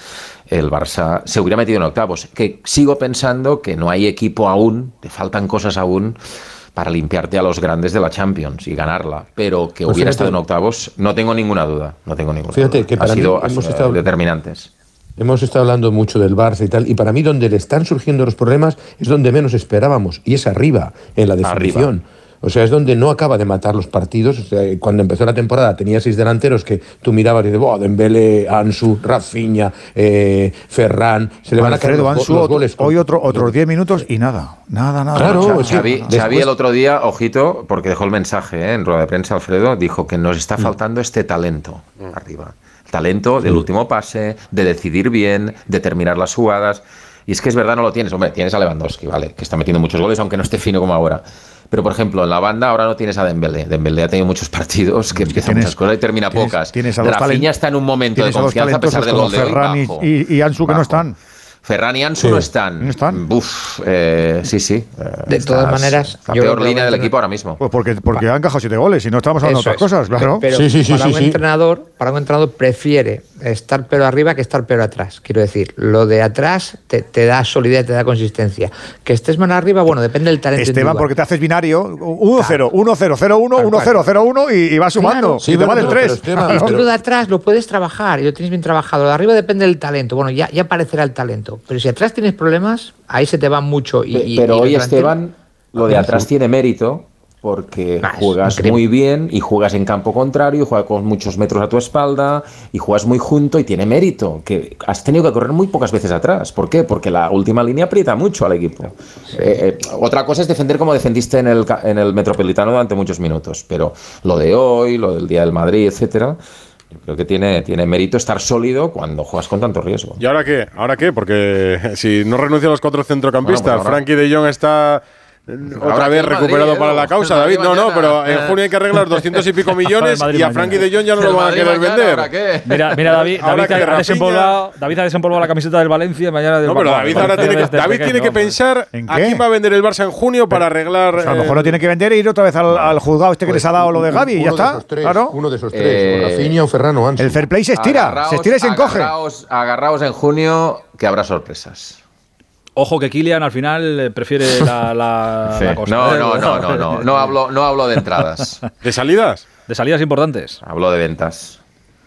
el Barça se hubiera metido en octavos. Que sigo pensando que no hay equipo aún, te faltan cosas aún para limpiarte a los grandes de la Champions y ganarla, pero que pues hubiera estado en octavos, no tengo ninguna duda, no tengo ninguna fíjate que para ha sido, hemos estado, determinantes. Hemos estado hablando mucho del Barça y tal, y para mí donde le están surgiendo los problemas es donde menos esperábamos, y es arriba, en la definición. O sea, es donde no acaba de matar los partidos. cuando empezó la temporada tenía seis delanteros que tú mirabas y dices, Dembele, Ansu, Rafinha, eh, Ferran, se le van a caer los, goles. Hoy otro, otros diez minutos y nada, nada, nada. Claro, Xavi, Xavi, el otro día, ojito, porque dejó el mensaje eh, en rueda de prensa, Alfredo, dijo que nos está mm. faltando este talento mm. arriba. talento del último pase, de decidir bien, de terminar las jugadas. Y es que es verdad, no lo tienes. Hombre, tienes a Lewandowski, ¿vale? Que está metiendo muchos goles, aunque no esté fino como ahora. Pero, por ejemplo, en la banda ahora no tienes a Dembélé. Dembélé ha tenido muchos partidos que empiezan muchas cosas y termina pocas. Tienes a Rafinha está en un momento de confianza a, pesar del gol de hoy, y, y, Ansu que no están. Ferran y Ansu no están. No están. Buf, eh, sí, sí. de todas maneras. La peor línea del equipo ahora mismo. Pues porque, porque han encajado siete goles y no estamos hablando de otras cosas, claro. Pero sí, sí, para, un entrenador, para un entrenador prefiere estar pero arriba que estar pero atrás. Quiero decir, lo de atrás te, te da solidez, te da consistencia. Que estés más arriba, bueno, depende del talento. Esteban, porque te haces binario 1-0, 1-0, 0-1, 1-0, 0-1 y, y vas sumando. y te va del 3. Lo de atrás lo puedes trabajar y lo tienes bien trabajado. Lo de arriba depende del talento. Bueno, ya, ya aparecerá el talento. Pero si atrás tienes problemas, ahí se te va mucho. Y, pero hoy, Esteban, lo de atrás tiene mérito porque juegas muy bien y juegas en campo contrario, y juegas con muchos metros a tu espalda y juegas muy junto y tiene mérito, que has tenido que correr muy pocas veces atrás. ¿Por qué? Porque la última línea aprieta mucho al equipo. Eh, eh, otra cosa es defender como defendiste en el, en el Metropolitano durante muchos minutos, pero lo de hoy, lo del Día del Madrid, etcétera, yo creo que tiene, tiene mérito estar sólido cuando juegas con tanto riesgo. ¿Y ahora qué? ¿Ahora qué? Porque si no renuncian los cuatro centrocampistas, pues Frankie de Jong está otra vez recuperado para la causa, David. No, no, pero en junio hay que arreglar 200 y pico millones y a Frankie de Jong ya no lo van a querer vender. Mira, mira David, David, ha desempolvado, David ha desempolvado la camiseta del Valencia. Mañana no, pero David ahora tiene que, David tiene que pensar a quién va a vender el Barça en junio para arreglar. Pues a lo mejor lo tiene que vender e ir otra vez al, juzgado este que les ha dado lo de Gaby y ya está. Claro. Uno de esos tres, eh, Rafinha o Ferrano Ansu. El fair play se estira, se estira y se encoge. Agarraos en junio que habrá sorpresas. Ojo que Kilian al final eh, prefiere la, la, cosa. No, no, no, no, no, no hablo, no hablo de entradas. ¿De salidas? De salidas importantes. Hablo de ventas.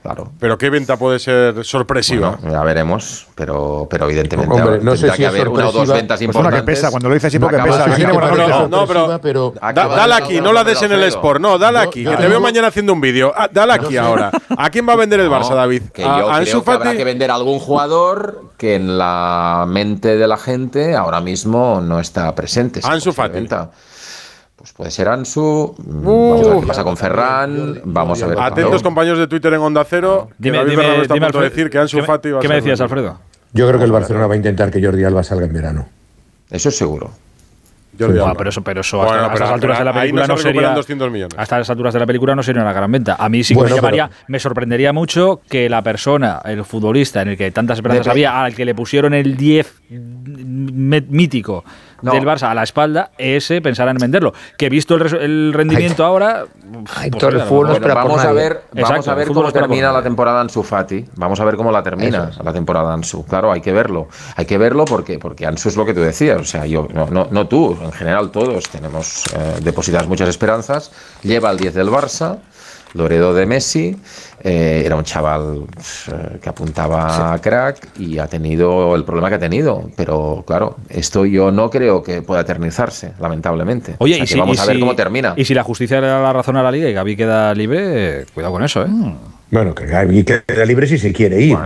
Claro. Pero ¿qué venta puede ser sorpresiva? ya veremos, pero, pero evidentemente Hombre, no sé si que haber una o dos ventas pues importantes. Una que pesa, cuando lo dices así porque pesa. No, no, pero, pero dale aquí, no la des en el Sport, no, dale aquí, que te veo mañana haciendo un vídeo. Ah, dale aquí ahora. ¿A quién va a vender el Barça, David? Que yo creo que habrá que vender a algún jugador que en la mente de la gente ahora mismo no está presente. Ansu Fati. Pues puede ser Ansu, mm, vamos a ver qué pasa con Ferran, vamos a ver. Atentos compañeros de Twitter en Onda Cero, dime, David dime, está a punto de decir que Ansu Fati va ¿Qué me decías, Alfredo? Yo creo que el Barcelona va a intentar que Jordi Alba salga en verano. Eso es seguro. pero eso, pero eso hasta, las alturas de la película no, sería hasta las alturas de la película no sería una gran venta. A mí sí que me llamaría, me sorprendería mucho que la persona, el futbolista en el que tantas esperanzas había, al que le pusieron el 10 mítico del Barça a la espalda, ese pensará en venderlo. Que visto el, rendimiento ahora. vamos, a ver, vamos a ver cómo termina la temporada Ansu Fati. Vamos a ver cómo la termina la temporada Ansu. Claro, hay que verlo. Hay que verlo porque, porque Ansu es lo que tú decías. O sea, yo, no, no, no tú, en general todos tenemos eh, depositadas muchas esperanzas. Lleva el 10 del Barça. Loredo de Messi, eh, era un chaval eh, que apuntaba a crack y ha tenido el problema que ha tenido. Pero claro, esto yo no creo que pueda eternizarse, lamentablemente. Oye, y si, vamos a ver cómo termina. Y si la justicia le da la razón a la liga y Gaby queda libre, cuidado con eso, ¿eh? Mm. Bueno, que Gaby queda libre si se quiere ir.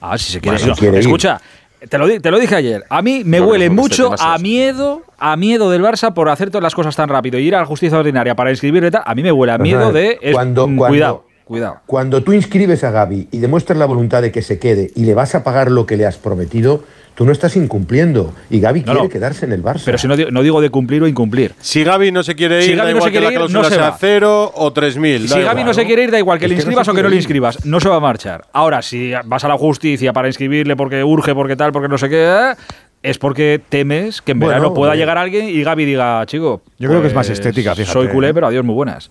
Ah, si se quiere ir. Escucha, te lo, te lo, dije ayer. A mí me huele mucho a miedo, a miedo del Barça por hacer todas las cosas tan rápido y ir a la justicia ordinaria para inscribirle tal. A mí me huele a miedo de cuando, cuidado. Cuidado. Cuando tú inscribes a Gaby y demuestras la voluntad de que se quede y le vas a pagar lo que le has prometido, tú no estás incumpliendo. Y Gaby quiere quedarse en el Barça. Pero si no, no, digo de cumplir o incumplir. Si Gaby no se quiere ir, si Gaby no se quiere ir, no se va. cero o tres mil. Si Gaby no se quiere ir, da igual que le inscribas o que no le inscribas. No se va a marchar. Ahora, si vas a la justicia para inscribirle porque urge, porque tal, porque no sé qué, es porque temes que en verano pueda llegar alguien y Gaby diga, chico. Yo creo que es más pues, estética, fíjate. Soy culé, ¿eh? pero adiós, muy buenas.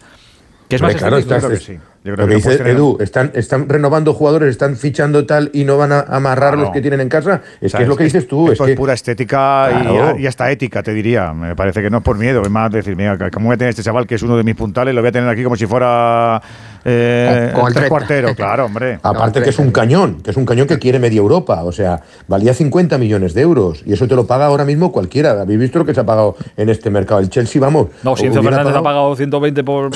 Que es más claro, estás, que sí. Yo creo que, dice Edu, están, están renovando jugadores, están fichando tal y no van a amarrar los que tienen en casa. Es que es lo que dices tú. Es, es pura estética y, hasta ética, te diría. Me parece que no es por miedo, es más decir, mira, ¿cómo voy a tener este chaval que es uno de mis puntales? Lo voy a tener aquí como si fuera eh, el cuartero, claro, hombre. Aparte que es un cañón, que es un cañón que quiere media Europa. O sea, valía 50 millones de euros y eso te lo paga ahora mismo cualquiera. ¿Habéis visto lo que se ha pagado en este mercado? El Chelsea, vamos. No, si Fernández ha pagado 120 por,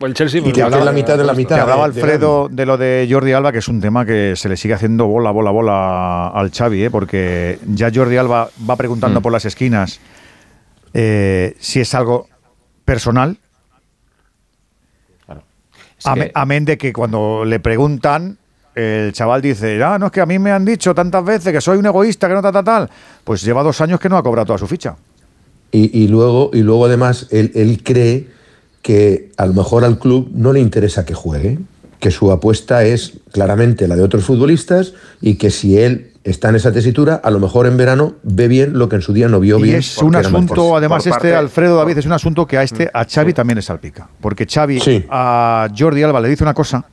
el Chelsea. y te hablaba la mitad de la mitad. hablaba Alfredo de lo de Jordi Alba, que es un tema que se le sigue haciendo bola, bola, bola al Xavi, ¿eh? porque ya Jordi Alba va preguntando mm. por las esquinas eh, si es algo personal Amén de que cuando le preguntan, el chaval dice, ah, no es que a mí me han dicho tantas veces que soy un egoísta, que no tal, tal, tal. Pues lleva dos años que no ha cobrado toda su ficha. Y, luego, y luego además, él, cree que a lo mejor al club no le interesa que juegue, que su apuesta es claramente la de otros futbolistas y que si él está en esa tesitura, a lo mejor en verano ve bien lo que en su día no vio bien. Es un asunto, además, este, Alfredo David, es un asunto que a este, a Xavi también le salpica. Porque Xavi a Jordi Alba le dice una cosa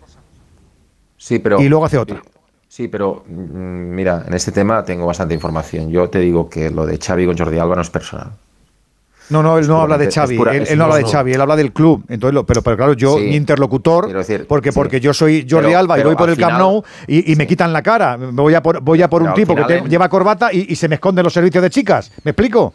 sí, pero, y luego hace otra. Sí, pero mm, mira, en este tema tengo bastante información. Yo te digo que lo de Xavi con Jordi Alba no es personal. No, no, él no habla de Xavi, él, no habla de Xavi, él habla del club. Entonces, pero, pero claro, yo, mi interlocutor, porque, porque yo soy Jordi Alba y voy por el Camp Nou y, me quitan la cara. Voy a por, voy a por un tipo que lleva corbata y, y se me esconde los servicios de chicas. ¿Me explico?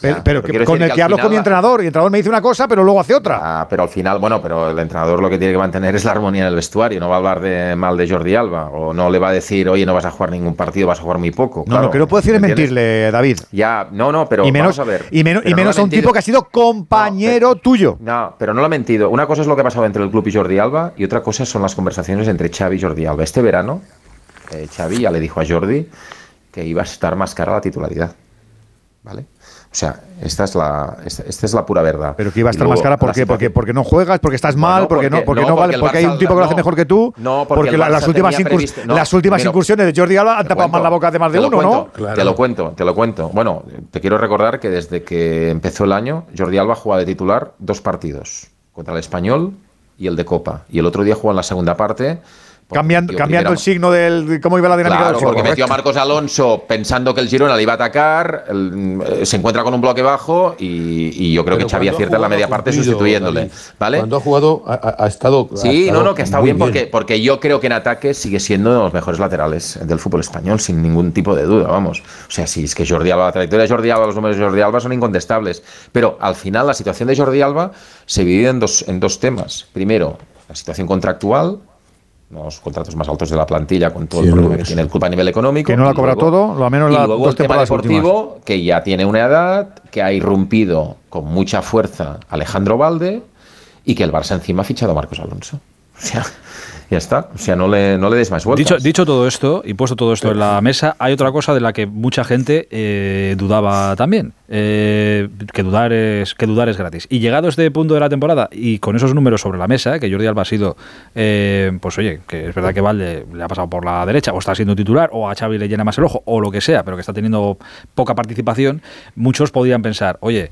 Pero, con el que, hablo con mi entrenador y el entrenador me dice una cosa, pero luego hace otra. Ah, pero al final, bueno, pero el entrenador lo que tiene que mantener es la armonía en el vestuario. No va a hablar de mal de Jordi Alba o no le va a decir, oye, no vas a jugar ningún partido, vas a jugar muy poco. No, lo que no puedo decir es mentirle, David. Ya, no, no, pero y menos, vamos a ver. Y, menos, y menos a un tipo que ha sido compañero tuyo. No, pero no lo ha mentido. Una cosa es lo que ha pasado entre el club y Jordi Alba y otra cosa son las conversaciones entre Xavi y Jordi Alba. Este verano, eh, Xavi ya le dijo a Jordi que iba a estar más cara la titularidad. ¿Vale? O sea, esta es la, esta, es la pura verdad. Pero que iba a estar más cara ¿por qué? Porque, porque no juegas, porque estás mal, porque, no, porque no, vale, porque, hay un tipo que lo hace mejor que tú. No, porque, las últimas, las últimas incursiones de Jordi Alba han tapado más la boca de más de uno, ¿no? Te lo cuento, te lo cuento. Bueno, te quiero recordar que desde que empezó el año, Jordi Alba juega de titular dos partidos, contra el Español y el de Copa. Y el otro día jugó en la segunda parte cambiando, cambiando el signo del cómo iba la dinámica claro, porque metió a Marcos Alonso pensando que el Girona le iba a atacar, eh, se encuentra con un bloque bajo y, yo creo que Xavi acierta en la media parte sustituyéndole. ¿vale? Cuando ha jugado ha, estado. Sí, no, no, que ha estado bien, Porque, porque yo creo que en ataque sigue siendo de los mejores laterales del fútbol español, sin ningún tipo de duda, vamos. O sea, si es que Jordi Alba, la trayectoria de Jordi Alba, los números de Jordi Alba son incontestables. Pero al final la situación de Jordi Alba se divide en dos, en dos temas. Primero, la situación contractual los contratos más altos de la plantilla con todo el problema que tiene el club a nivel económico. Que no la cobra todo, lo menos la luego el tema deportivo, que ya tiene una edad, que ha irrumpido con mucha fuerza Alejandro Valde y que el Barça encima ha fichado a Marcos Alonso. O sea, ya está. O sea, no le, no le des más vueltas. Dicho, dicho todo esto y puesto todo esto en la mesa, hay otra cosa de la que mucha gente eh, dudaba también. Eh, que, dudar es, que dudar es gratis. Y llegado a este punto de la temporada y con esos números sobre la mesa, que Jordi Alba ha sido, eh, pues oye, que es verdad que Valde le ha pasado por la derecha o está siendo titular o a Xavi le llena más el ojo o lo que sea, pero que está teniendo poca participación, muchos podían pensar, oye,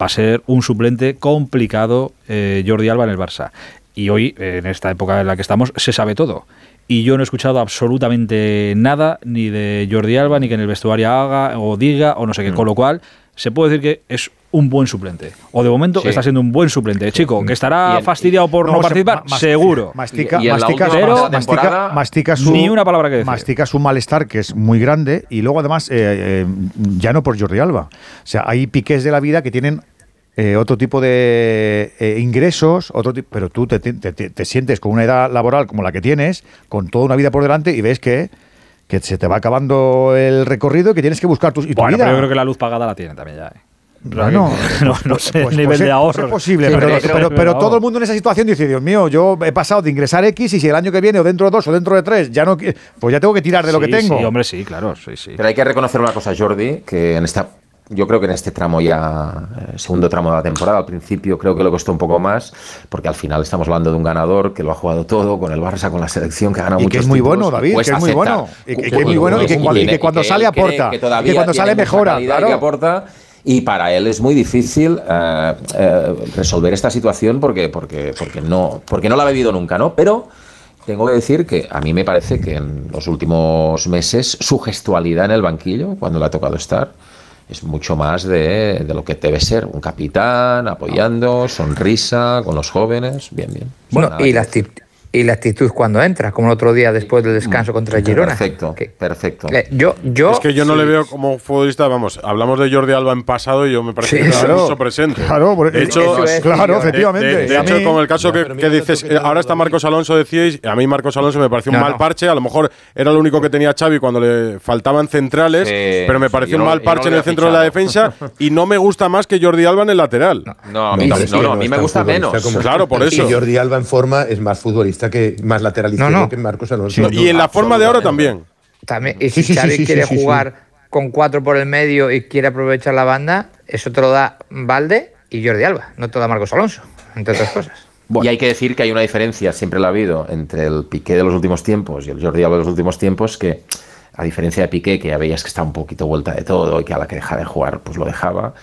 va a ser un suplente complicado Jordi Alba en el Barça. Y hoy, en esta época en la que estamos, se sabe todo. Y yo no he escuchado absolutamente nada, ni de Jordi Alba, ni que en el vestuario haga o diga, o no sé qué. Mm. Con lo cual, se puede decir que es un buen suplente. O de momento está siendo un buen suplente. Chico, que estará fastidiado por no, participar, seguro. Mastica, mastica, mastica, su, ni una palabra que decir. Mastica su malestar, que es muy grande, y luego además, eh, eh, ya no por Jordi Alba. O sea, hay piques de la vida que tienen eh, otro tipo de eh, ingresos, otro pero tú te, sientes con una edad laboral como la que tienes, con toda una vida por delante y ves que, que se te va acabando el recorrido y que tienes que buscar tus, y tu bueno, Pero yo creo que la luz pagada la tiene también ya. ¿eh? no, no, sé pues, nivel de ahorro. Es posible, pero, todo el mundo en esa situación dice, Dios mío, yo he pasado de ingresar X y si el año que viene o dentro de dos o dentro de tres ya no, pues ya tengo que tirar de lo que tengo. Sí, hombre, sí, claro, sí, sí. Pero hay que reconocer una cosa, Jordi, que en esta yo creo que en este tramo ya, eh, segundo tramo de la temporada, al principio creo que le costó un poco más, porque al final estamos hablando de un ganador que lo ha jugado todo, con el Barça, con la selección, que ha ganado y que es muy bueno, David, que es muy bueno. Y que, es muy bueno y que, cuando sale aporta. Que, que cuando sale mejora. Claro. Que aporta. Y para él es muy difícil eh, eh, resolver esta situación porque, porque, porque, no, porque no la ha vivido nunca, ¿no? Pero tengo que decir que a mí me parece que en los últimos meses su gestualidad en el banquillo, cuando le ha tocado estar, es mucho más de, de, lo que debe ser un capitán apoyando, sonrisa con los jóvenes, bien, bien. Bueno, y la, y la actitud cuando entra, como el otro día después del descanso contra el Girona. Perfecto, perfecto. Yo, yo, es que yo no le veo como futbolista, vamos, hablamos de Jordi Alba en pasado y yo me parece que está mucho presente. Claro, de hecho, claro, efectivamente. De, hecho, con el caso que, dices, ahora está Marcos Alonso, decíais, a mí Marcos Alonso me pareció un mal parche, a lo mejor era lo único que tenía Xavi cuando le faltaban centrales, pero me pareció un mal parche en el centro de la defensa y no me gusta más que Jordi Alba en el lateral. No, a mí, no, a mí me gusta menos. Claro, por eso. Jordi Alba en forma es más futbolista que más lateral izquierdo que Marcos Alonso. y en la forma de ahora también. También, y si Xavi quiere jugar con cuatro por el medio y quiere aprovechar la banda, eso te lo da Valde y Jordi Alba, no te lo da Marcos Alonso, entre otras cosas. Y hay que decir que hay una diferencia, siempre la ha habido, entre el Piqué de los últimos tiempos y el Jordi Alba de los últimos tiempos, que a diferencia de Piqué, que ya veías que está un poquito vuelta de todo y que a la que deja de jugar, pues lo dejaba.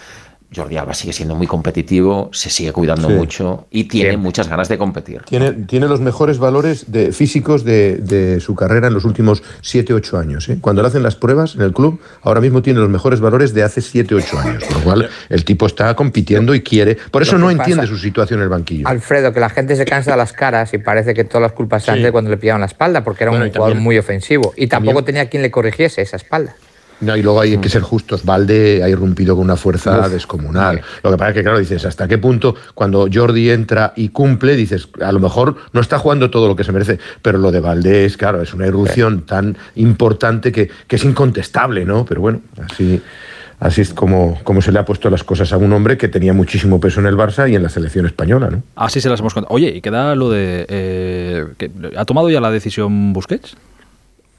Jordi Alba sigue siendo muy competitivo, se sigue cuidando mucho y tiene muchas ganas de competir. Tiene, tiene los mejores valores de, físicos de, su carrera en los últimos 7-8 años. ¿eh? Cuando le hacen las pruebas en el club, ahora mismo tiene los mejores valores de hace 7-8 años. Por lo cual el tipo está compitiendo y quiere. Por eso no entiende su situación en el banquillo. Alfredo, que la gente se cansa de las caras y parece que todas las culpas se de cuando le pillaban la espalda, porque era un jugador muy ofensivo y tampoco tenía quien le corrigiese esa espalda. No, y luego hay que ser justos. Valde ha irrumpido con una fuerza descomunal. Lo que pasa es que, claro, dices, ¿hasta qué punto cuando Jordi entra y cumple, dices, a lo mejor no está jugando todo lo que se merece, pero lo de Valde es, claro, es una irrupción tan importante que, es incontestable, ¿no? Pero bueno, así, así es como, como se le ha puesto las cosas a un hombre que tenía muchísimo peso en el Barça y en la selección española, ¿no? Así se las hemos contado. Oye, y queda lo de... Eh, ¿Ha tomado ya la decisión Busquets?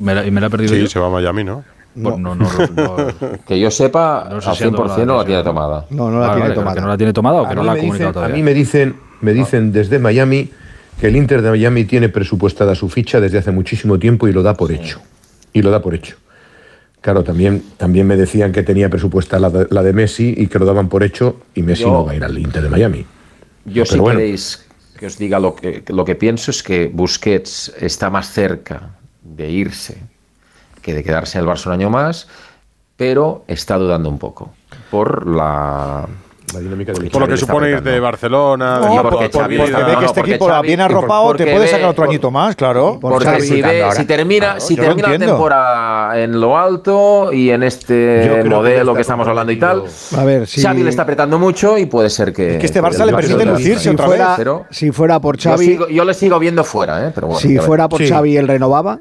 Me la, y me la he perdido Sí, se va a Miami, ¿no? Pues no. No, que yo sepa, al 100% no la tiene tomada. No, no la tiene tomada. ¿Que no la tiene tomada o que no la ha comunicado todavía? A mí me dicen, me dicen desde Miami que el Inter de Miami tiene presupuestada su ficha desde hace muchísimo tiempo y lo da por hecho. Y lo da por hecho. Claro, también, también me decían que tenía presupuesta la de, Messi y que lo daban por hecho y Messi no va a ir al Inter de Miami. Yo si queréis que os diga lo que, lo que pienso es que Busquets está más cerca de irse que de quedarse en el Barça un año más, pero está dudando un poco por la por lo que supone ir de Barcelona. porque, porque, ve que este equipo Xavi, bien arropado, te puede sacar otro añito más, claro. Porque si, si, termina, si termina la temporada en lo alto y en este modelo que, estamos hablando y tal, a ver, si, Xavi le está apretando mucho y puede ser que... Es que este Barça le permite lucirse otra vez. Pero si fuera por Xavi... Yo, le sigo viendo fuera, ¿eh? Pero bueno, si fuera por Xavi, él renovaba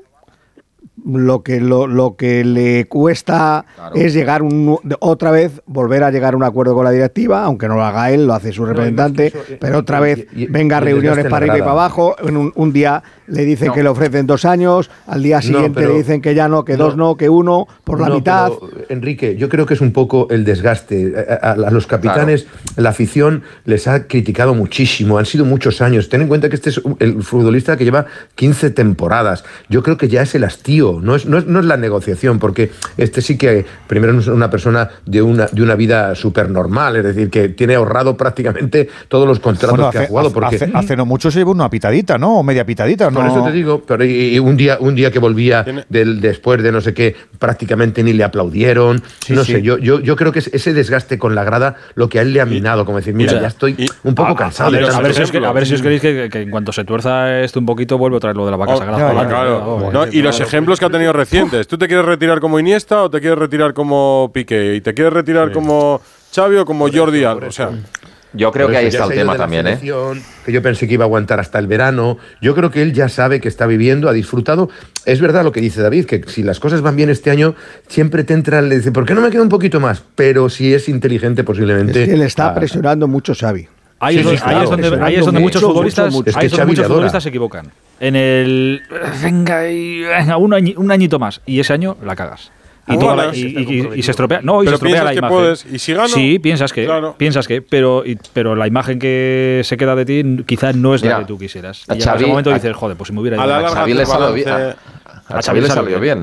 lo que, lo, lo que le cuesta es llegar un, otra vez, volver a llegar a un acuerdo con la directiva, aunque no lo haga él, lo hace su representante, pero otra vez venga a reuniones para arriba y para abajo, en un, un día le dicen que le ofrecen dos años, al día siguiente le dicen que ya no, que dos no, que uno, por la mitad. Enrique, yo creo que es un poco el desgaste. A, los capitanes, la afición les ha criticado muchísimo, han sido muchos años. Ten en cuenta que este es el futbolista que lleva 15 temporadas. Yo creo que ya es el hastío, no es, no es, no es la negociación, porque este sí que primero es una persona de una, de una vida súper normal, es decir, que tiene ahorrado prácticamente todos los contratos que ha jugado. Porque... Hace, no mucho se llevó una pitadita, ¿no? O media pitadita, ¿no? Por eso te digo, pero un día, un día que volvía del, después de no sé qué, prácticamente ni le aplaudieron. no sé, yo, yo, yo creo que es ese desgaste con la grada lo que a él le ha minado, como decir, mira, ya estoy un poco cansado. A, ver, si os, a, ver, si os, queréis que, en cuanto se tuerza esto un poquito, vuelve otra vez lo de la vaca oh, sagrada. y los ejemplos que ha tenido recientes. ¿Tú te quieres retirar como Iniesta o te quieres retirar como Piqué? ¿Y te quieres retirar como Xavi o como Jordi Alba? O sea, yo creo que ahí está el tema también, ¿eh? Que yo pensé que iba a aguantar hasta el verano. Yo creo que él ya sabe que está viviendo, ha disfrutado. Es verdad lo que dice David, que si las cosas van bien este año, siempre te entra, le dice, ¿por qué no me queda un poquito más? Pero si es inteligente, posiblemente. Es que le está presionando mucho Xavi. Ahí, es, donde, muchos futbolistas, futbolistas se equivocan. En el. Venga, venga un, un añito más. Y ese año la cagas. Y, se estropea. No, y se estropea la imagen. Puedes, ¿Y si gano? Sí, piensas que. Piensas que. Pero, pero la imagen que se queda de ti quizás no es la que tú quisieras. Y en ese momento dices, joder, pues si me hubiera ido. A Xavi le salió bien.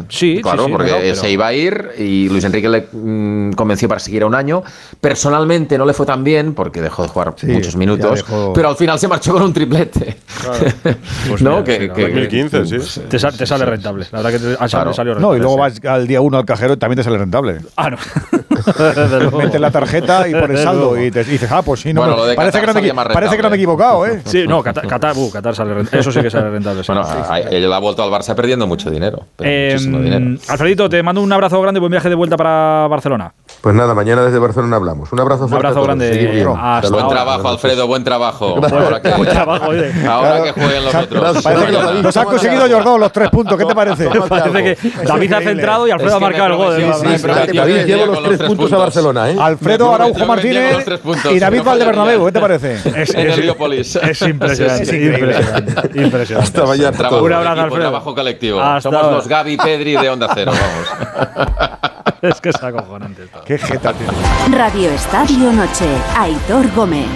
Sí, claro, porque se iba a ir y Luis Enrique le mm, convenció para seguir un año. Personalmente no le fue tan bien porque dejó de jugar muchos minutos, pero al final se marchó con un triplete. Claro. Pues ¿No? que, 2015, sí. Te, sale rentable. La verdad que te, salió rentable. No, y luego vas al día uno al cajero y también te sale rentable. Ah, no. Metes la tarjeta y pones saldo y, te, dices, ah, pues sí, no. parece, que no, me, parece que no me he equivocado, ¿eh? Sí, no, Qatar, uh, Qatar sale rentable. Eso sí que sale rentable. Bueno, él ha vuelto al Barça perdiendo mucho dinero. Eh, dinero. Alfredito, te mando un abrazo grande, buen viaje de vuelta para Barcelona. Pues nada, mañana desde Barcelona hablamos. Un abrazo fuerte. Un abrazo grande. Buen trabajo, Alfredo, buen trabajo. ahora que, buen trabajo, ahora que jueguen los otros. Nos han conseguido Jordón los tres puntos. ¿Qué te parece? Parece que David ha centrado y Alfredo ha marcado el gol. David lleva los tres puntos a Barcelona. ¿eh? Alfredo Araujo Martínez y David Valdebernabeu. ¿Qué te parece? Es, en Heliópolis. Es impresionante. Impresionante. Impresionante. Hasta mañana. Un abrazo, Alfredo. Trabajo colectivo. Somos los Gaby Pedri de Onda Cero. Vamos. es que es acojonante. Qué jeta Radio Estadio Noche. Aitor Gómez.